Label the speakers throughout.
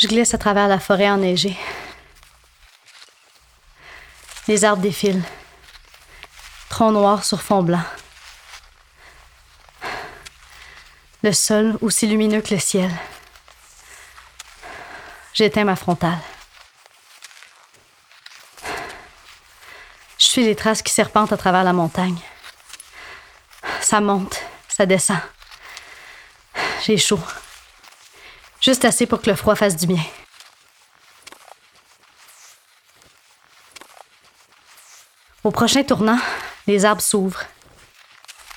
Speaker 1: Je glisse à travers la forêt enneigée. Les arbres défilent. Tronc noir sur fond blanc. Le sol aussi lumineux que le ciel. J'éteins ma frontale. Je suis les traces qui serpentent à travers la montagne. Ça monte, ça descend. J'ai chaud. Juste assez pour que le froid fasse du bien. Au prochain tournant, les arbres s'ouvrent.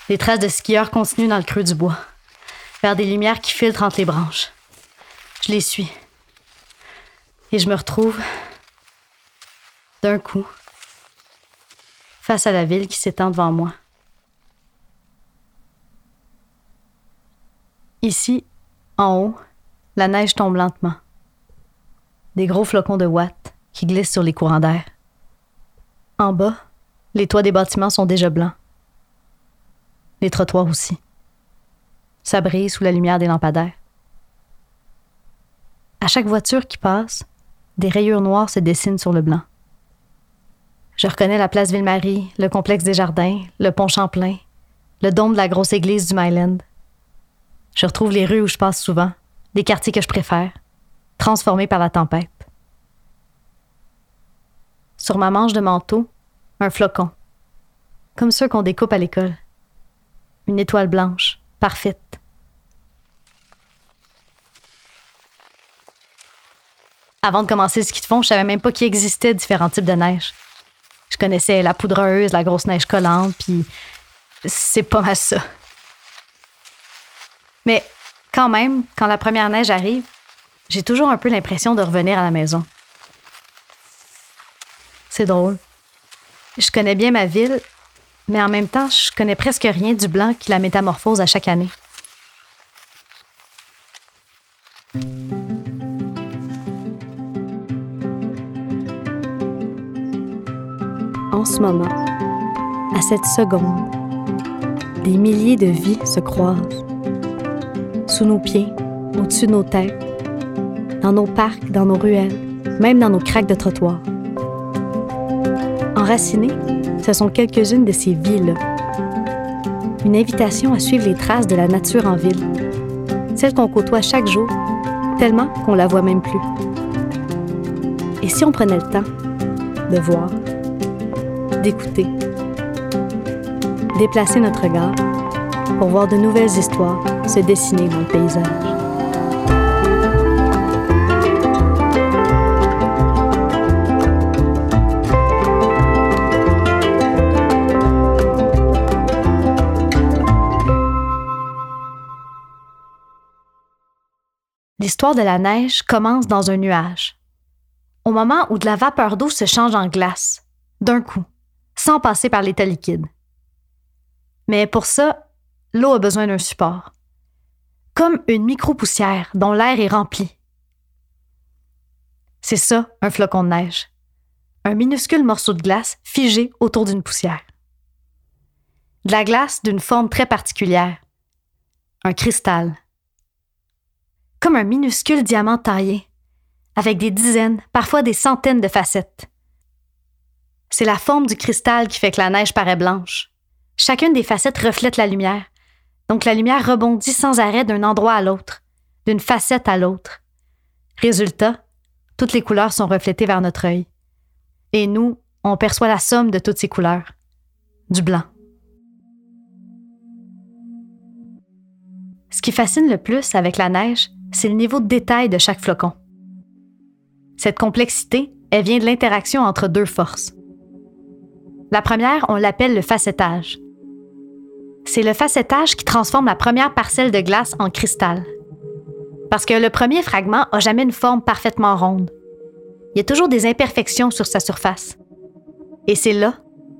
Speaker 1: Les traces de skieurs continuent dans le creux du bois, vers des lumières qui filtrent entre les branches. Je les suis. Et je me retrouve, d'un coup, face à la ville qui s'étend devant moi. Ici, en haut, la neige tombe lentement. Des gros flocons de watts qui glissent sur les courants d'air. En bas, les toits des bâtiments sont déjà blancs. Les trottoirs aussi. Ça brille sous la lumière des lampadaires. À chaque voiture qui passe, des rayures noires se dessinent sur le blanc. Je reconnais la place Ville-Marie, le complexe des jardins, le pont Champlain, le dôme de la grosse église du Myland. Je retrouve les rues où je passe souvent, des quartiers que je préfère, transformés par la tempête. Sur ma manche de manteau, un flocon, comme ceux qu'on découpe à l'école. Une étoile blanche, parfaite. Avant de commencer le ski de fond, je savais même pas qu'il existait différents types de neige. Je connaissais la poudreuse, la grosse neige collante, puis c'est pas mal ça. Mais quand même, quand la première neige arrive, j'ai toujours un peu l'impression de revenir à la maison. C'est drôle. Je connais bien ma ville, mais en même temps, je connais presque rien du blanc qui la métamorphose à chaque année. En ce moment, à cette seconde, des milliers de vies se croisent. Nos pieds, au-dessus de nos têtes, dans nos parcs, dans nos ruelles, même dans nos craques de trottoir. Enracinées, ce sont quelques-unes de ces vies-là. Une invitation à suivre les traces de la nature en ville, celle qu'on côtoie chaque jour, tellement qu'on la voit même plus. Et si on prenait le temps de voir, d'écouter, déplacer notre regard pour voir de nouvelles histoires se dessiner dans le paysage. L'histoire de la neige commence dans un nuage, au moment où de la vapeur d'eau se change en glace, d'un coup sans passer par l'état liquide. Mais pour ça, l'eau a besoin d'un support, comme une micro-poussière dont l'air est rempli. C'est ça, un flocon de neige. Un minuscule morceau de glace figé autour d'une poussière. De la glace d'une forme très particulière. Un cristal. Comme un minuscule diamant taillé, avec des dizaines, parfois des centaines de facettes. C'est la forme du cristal qui fait que la neige paraît blanche. Chacune des facettes reflète la lumière. Donc la lumière rebondit sans arrêt d'un endroit à l'autre, d'une facette à l'autre. Résultat, toutes les couleurs sont reflétées vers notre œil. Et nous, on perçoit la somme de toutes ces couleurs. Du blanc. Ce qui fascine le plus avec la neige, c'est le niveau de détail de chaque flocon. Cette complexité, elle vient de l'interaction entre deux forces. La première, on l'appelle le facettage. C'est le facettage qui transforme la première parcelle de glace en cristal. Parce que le premier fragment n'a jamais une forme parfaitement ronde. Il y a toujours des imperfections sur sa surface. Et c'est là,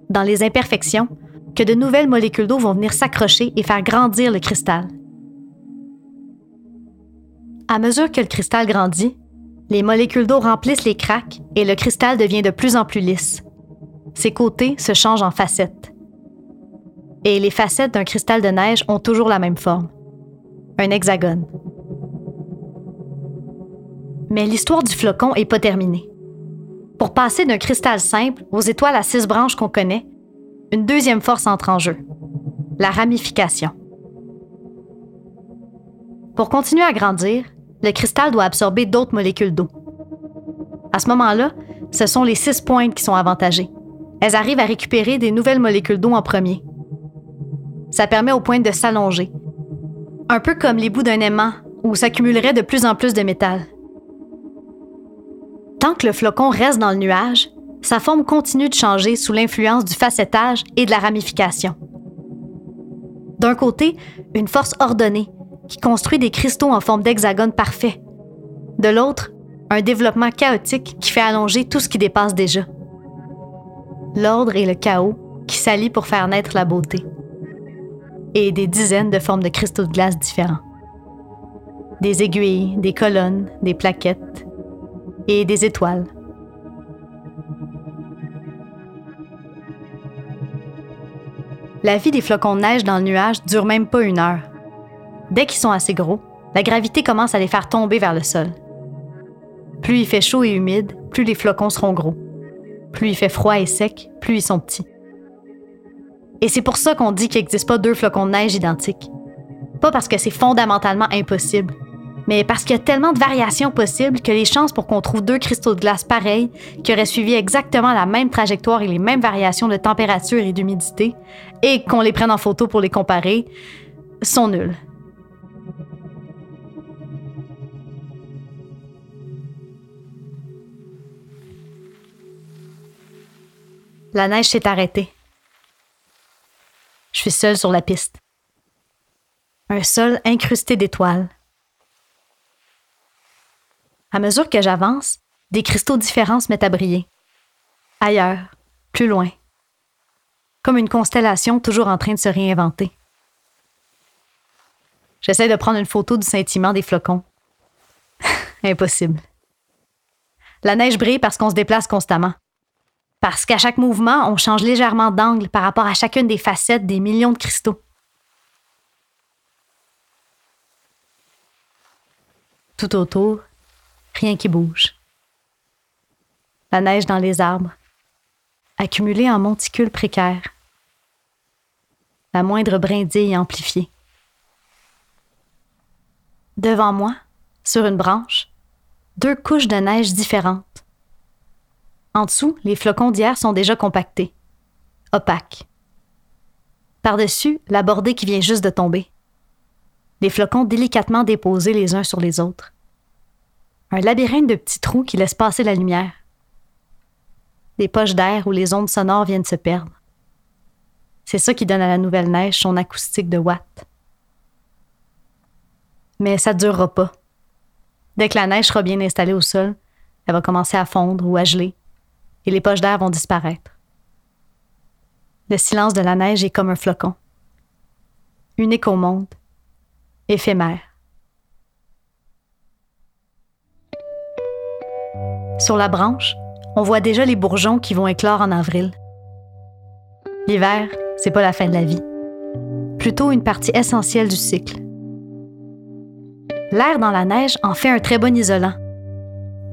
Speaker 1: dans les imperfections, que de nouvelles molécules d'eau vont venir s'accrocher et faire grandir le cristal. À mesure que le cristal grandit, les molécules d'eau remplissent les craques et le cristal devient de plus en plus lisse. Ses côtés se changent en facettes. Et les facettes d'un cristal de neige ont toujours la même forme, un hexagone. Mais l'histoire du flocon n'est pas terminée. Pour passer d'un cristal simple aux étoiles à six branches qu'on connaît, une deuxième force entre en jeu, la ramification. Pour continuer à grandir, le cristal doit absorber d'autres molécules d'eau. À ce moment-là, ce sont les six pointes qui sont avantagées. Elles arrivent à récupérer des nouvelles molécules d'eau en premier. Ça permet aux pointes de s'allonger. Un peu comme les bouts d'un aimant, où s'accumulerait de plus en plus de métal. Tant que le flocon reste dans le nuage, sa forme continue de changer sous l'influence du facettage et de la ramification. D'un côté, une force ordonnée qui construit des cristaux en forme d'hexagone parfait. De l'autre, un développement chaotique qui fait allonger tout ce qui dépasse déjà. L'ordre et le chaos qui s'allient pour faire naître la beauté. Et des dizaines de formes de cristaux de glace différents. Des aiguilles, des colonnes, des plaquettes et des étoiles. La vie des flocons de neige dans le nuage dure même pas une heure. Dès qu'ils sont assez gros, la gravité commence à les faire tomber vers le sol. Plus il fait chaud et humide, plus les flocons seront gros. Plus il fait froid et sec, plus ils sont petits. Et c'est pour ça qu'on dit qu'il n'existe pas deux flocons de neige identiques. Pas parce que c'est fondamentalement impossible, mais parce qu'il y a tellement de variations possibles que les chances pour qu'on trouve deux cristaux de glace pareils, qui auraient suivi exactement la même trajectoire et les mêmes variations de température et d'humidité, et qu'on les prenne en photo pour les comparer, sont nulles. La neige s'est arrêtée. Je suis seule sur la piste. Un sol incrusté d'étoiles. À mesure que j'avance, des cristaux différents se mettent à briller. Ailleurs, plus loin. Comme une constellation toujours en train de se réinventer. J'essaie de prendre une photo du scintillement des flocons. Impossible. La neige brille parce qu'on se déplace constamment parce qu'à chaque mouvement, on change légèrement d'angle par rapport à chacune des facettes des millions de cristaux. Tout autour, rien qui bouge. La neige dans les arbres, accumulée en monticules précaires. La moindre brindille amplifiée. Devant moi, sur une branche, deux couches de neige différentes en dessous, les flocons d'hier sont déjà compactés, opaques. Par-dessus, la bordée qui vient juste de tomber. Les flocons délicatement déposés les uns sur les autres. Un labyrinthe de petits trous qui laissent passer la lumière. Des poches d'air où les ondes sonores viennent se perdre. C'est ça qui donne à la nouvelle neige son acoustique de watts. Mais ça ne durera pas. Dès que la neige sera bien installée au sol, elle va commencer à fondre ou à geler, et les poches d'air vont disparaître. Le silence de la neige est comme un flocon. Unique au monde, éphémère. Sur la branche, on voit déjà les bourgeons qui vont éclore en avril. L'hiver, c'est pas la fin de la vie, plutôt une partie essentielle du cycle. L'air dans la neige en fait un très bon isolant.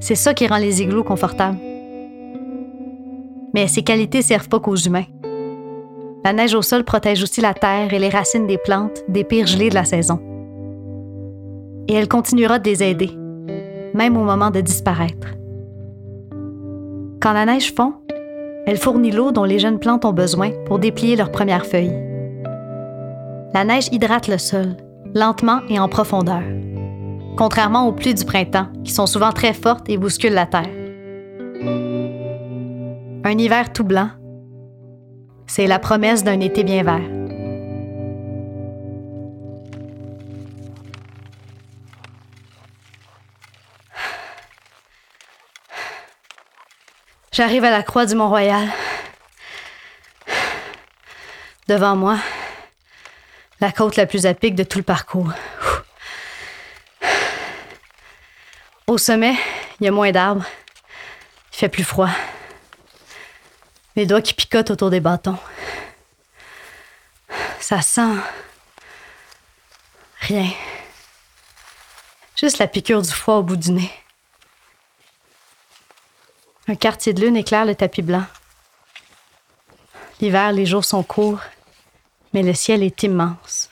Speaker 1: C'est ça qui rend les igloos confortables mais ces qualités servent pas qu'aux humains. La neige au sol protège aussi la terre et les racines des plantes des pires gelées de la saison. Et elle continuera de les aider, même au moment de disparaître. Quand la neige fond, elle fournit l'eau dont les jeunes plantes ont besoin pour déplier leurs premières feuilles. La neige hydrate le sol, lentement et en profondeur, contrairement aux pluies du printemps, qui sont souvent très fortes et bousculent la terre. Un hiver tout blanc, c'est la promesse d'un été bien vert. J'arrive à la croix du Mont-Royal. Devant moi, la côte la plus à de tout le parcours. Au sommet, il y a moins d'arbres. Il fait plus froid. Les doigts qui picotent autour des bâtons. Ça sent. Rien. Juste la piqûre du foie au bout du nez. Un quartier de lune éclaire le tapis blanc. L'hiver, les jours sont courts, mais le ciel est immense.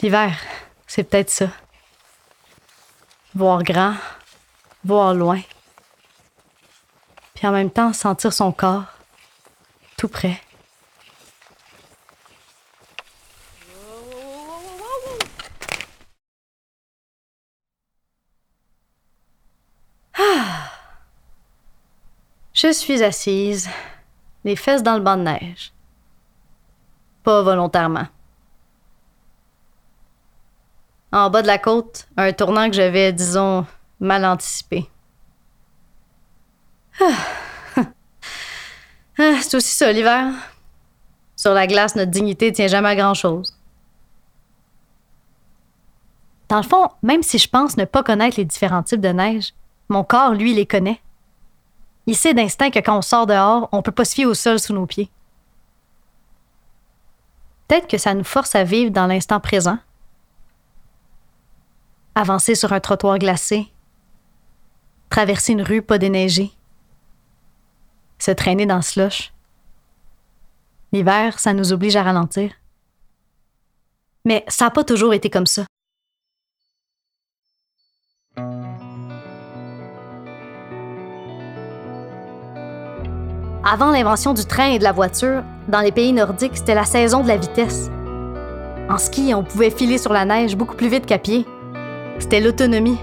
Speaker 1: L'hiver, c'est peut-être ça. Voir grand, voir loin. Puis en même temps, sentir son corps tout près. Ah. Je suis assise, les fesses dans le banc de neige. Pas volontairement. En bas de la côte, un tournant que j'avais, disons, mal anticipé. Ah. Ah, c'est aussi ça l'hiver. Sur la glace, notre dignité tient jamais à grand-chose. Dans le fond, même si je pense ne pas connaître les différents types de neige, mon corps, lui, les connaît. Il sait d'instinct que quand on sort dehors, on peut pas se fier au sol sous nos pieds. Peut-être que ça nous force à vivre dans l'instant présent. Avancer sur un trottoir glacé. Traverser une rue pas déneigée. Se traîner dans le slush. L'hiver, ça nous oblige à ralentir. Mais ça n'a pas toujours été comme ça. Avant l'invention du train et de la voiture, dans les pays nordiques, c'était la saison de la vitesse. En ski, on pouvait filer sur la neige beaucoup plus vite qu'à pied. C'était l'autonomie.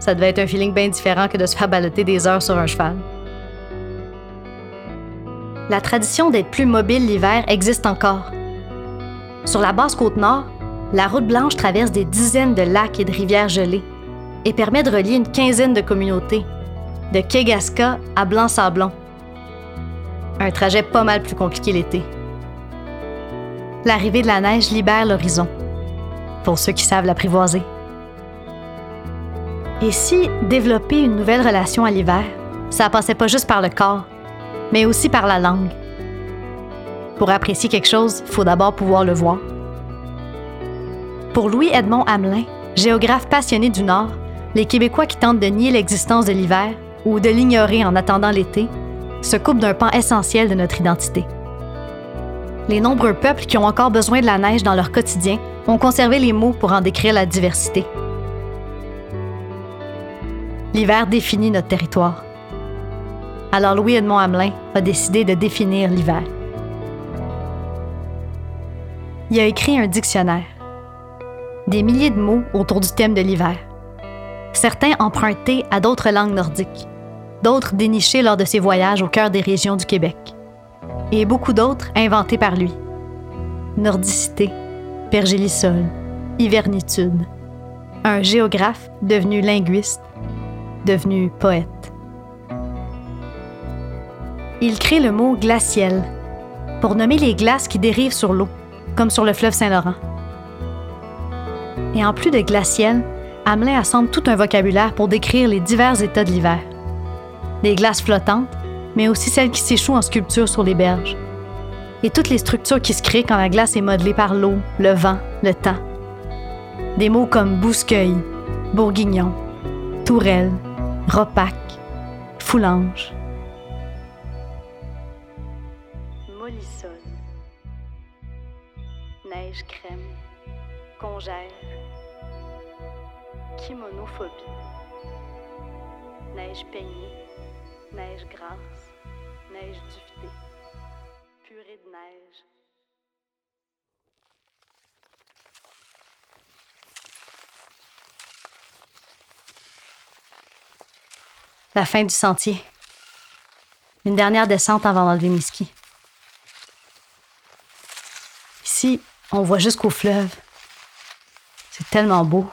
Speaker 1: Ça devait être un feeling bien différent que de se faire baloter des heures sur un cheval. La tradition d'être plus mobile l'hiver existe encore. Sur la basse côte nord, la route blanche traverse des dizaines de lacs et de rivières gelées et permet de relier une quinzaine de communautés, de Kegaska à Blanc-Sablon. Un trajet pas mal plus compliqué l'été. L'arrivée de la neige libère l'horizon, pour ceux qui savent l'apprivoiser. Et si développer une nouvelle relation à l'hiver, ça passait pas juste par le corps, mais aussi par la langue. Pour apprécier quelque chose, il faut d'abord pouvoir le voir. Pour Louis-Edmond Hamelin, géographe passionné du Nord, les Québécois qui tentent de nier l'existence de l'hiver ou de l'ignorer en attendant l'été se coupe d'un pan essentiel de notre identité. Les nombreux peuples qui ont encore besoin de la neige dans leur quotidien ont conservé les mots pour en décrire la diversité. L'hiver définit notre territoire. Alors Louis-Edmond Hamelin a décidé de définir l'hiver. Il a écrit un dictionnaire. Des milliers de mots autour du thème de l'hiver. Certains empruntés à d'autres langues nordiques d'autres dénichés lors de ses voyages au cœur des régions du Québec, et beaucoup d'autres inventés par lui. Nordicité, pergélisol, hivernitude. Un géographe devenu linguiste, devenu poète. Il crée le mot glaciel pour nommer les glaces qui dérivent sur l'eau, comme sur le fleuve Saint-Laurent. Et en plus de glaciel, Hamelin assemble tout un vocabulaire pour décrire les divers états de l'hiver des glaces flottantes, mais aussi celles qui s'échouent en sculpture sur les berges. Et toutes les structures qui se créent quand la glace est modelée par l'eau, le vent, le temps. Des mots comme bouscueil, bourguignon, tourelle, repac, foulange. Neige crème, congère, kimonophobie, neige peignée neige grasse, neige duvetée, purée de neige. La fin du sentier. Une dernière descente avant d'enlever mes skis. Ici, on voit jusqu'au fleuve. C'est tellement beau.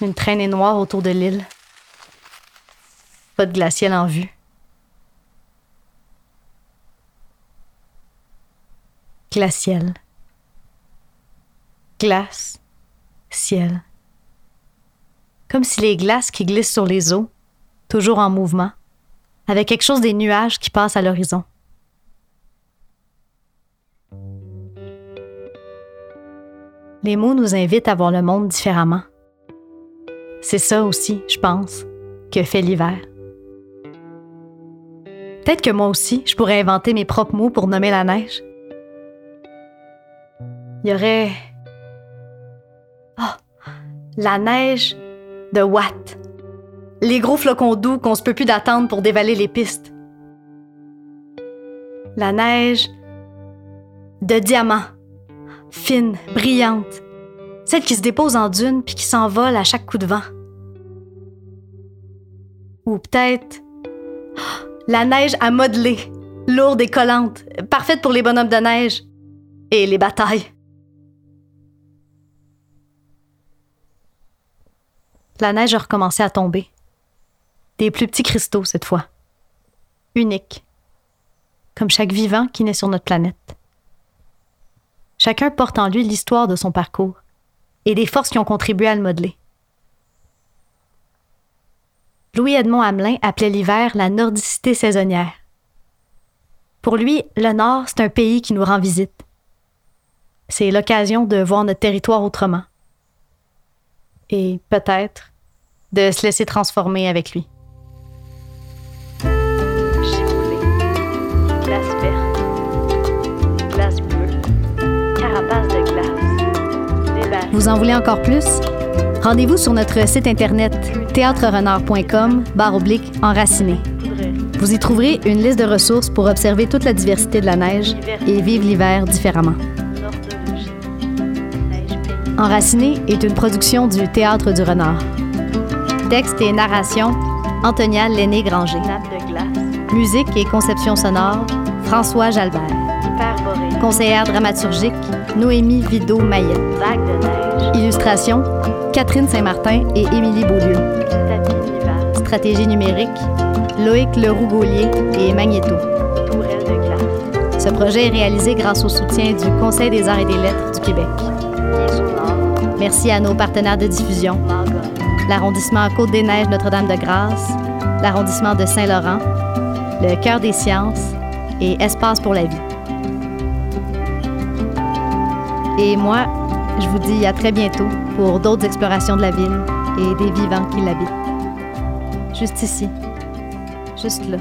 Speaker 1: Une traînée noire autour de l'île de glacial en vue. Glacial. Glace. Ciel. Comme si les glaces qui glissent sur les eaux, toujours en mouvement, avec quelque chose des nuages qui passent à l'horizon. Les mots nous invitent à voir le monde différemment. c'est ça aussi, je pense, que fait l'hiver. Peut-être que moi aussi, je pourrais inventer mes propres mots pour nommer la neige. Il y aurait. Oh, la neige de Watt. Les gros flocons doux qu'on se peut plus d'attendre pour dévaler les pistes. La neige de diamant. Fine, brillante. Celle qui se dépose en dune puis qui s'envole à chaque coup de vent. Ou peut-être la neige à modeler, lourde et collante, parfaite pour les bonhommes de neige et les batailles. La neige a recommencé à tomber. Des plus petits cristaux cette fois. Uniques. Comme chaque vivant qui naît sur notre planète. Chacun porte en lui l'histoire de son parcours et des forces qui ont contribué à le modeler. Louis-Edmond Hamelin appelait l'hiver la nordicité saisonnière. Pour lui, le Nord, c'est un pays qui nous rend visite. C'est l'occasion de voir notre territoire autrement. Et peut-être de se laisser transformer avec lui. Vous en voulez encore plus? Rendez-vous sur notre site internet théâtrerenard.com barre oblique enraciné. Vous y trouverez une liste de ressources pour observer toute la diversité de la neige et vivre l'hiver différemment. Enraciné est une production du Théâtre du Renard. Texte et narration, Antonia Lenné-Granger. Musique et conception sonore, François Jalbert. Conseillère dramaturgique, Noémie Vido-Mayette. Illustration, Catherine Saint-Martin et Émilie Beaulieu. Stratégie numérique, Loïc Leroux-Gaulier et Magneto. Ce projet est réalisé grâce au soutien du Conseil des arts et des lettres du Québec. Merci à nos partenaires de diffusion. L'arrondissement Côte-des-Neiges Notre-Dame-de-Grâce, l'arrondissement de Saint-Laurent, le Cœur des sciences et Espace pour la vie. Et moi, je vous dis à très bientôt pour d'autres explorations de la ville et des vivants qui l'habitent. Juste ici, juste là.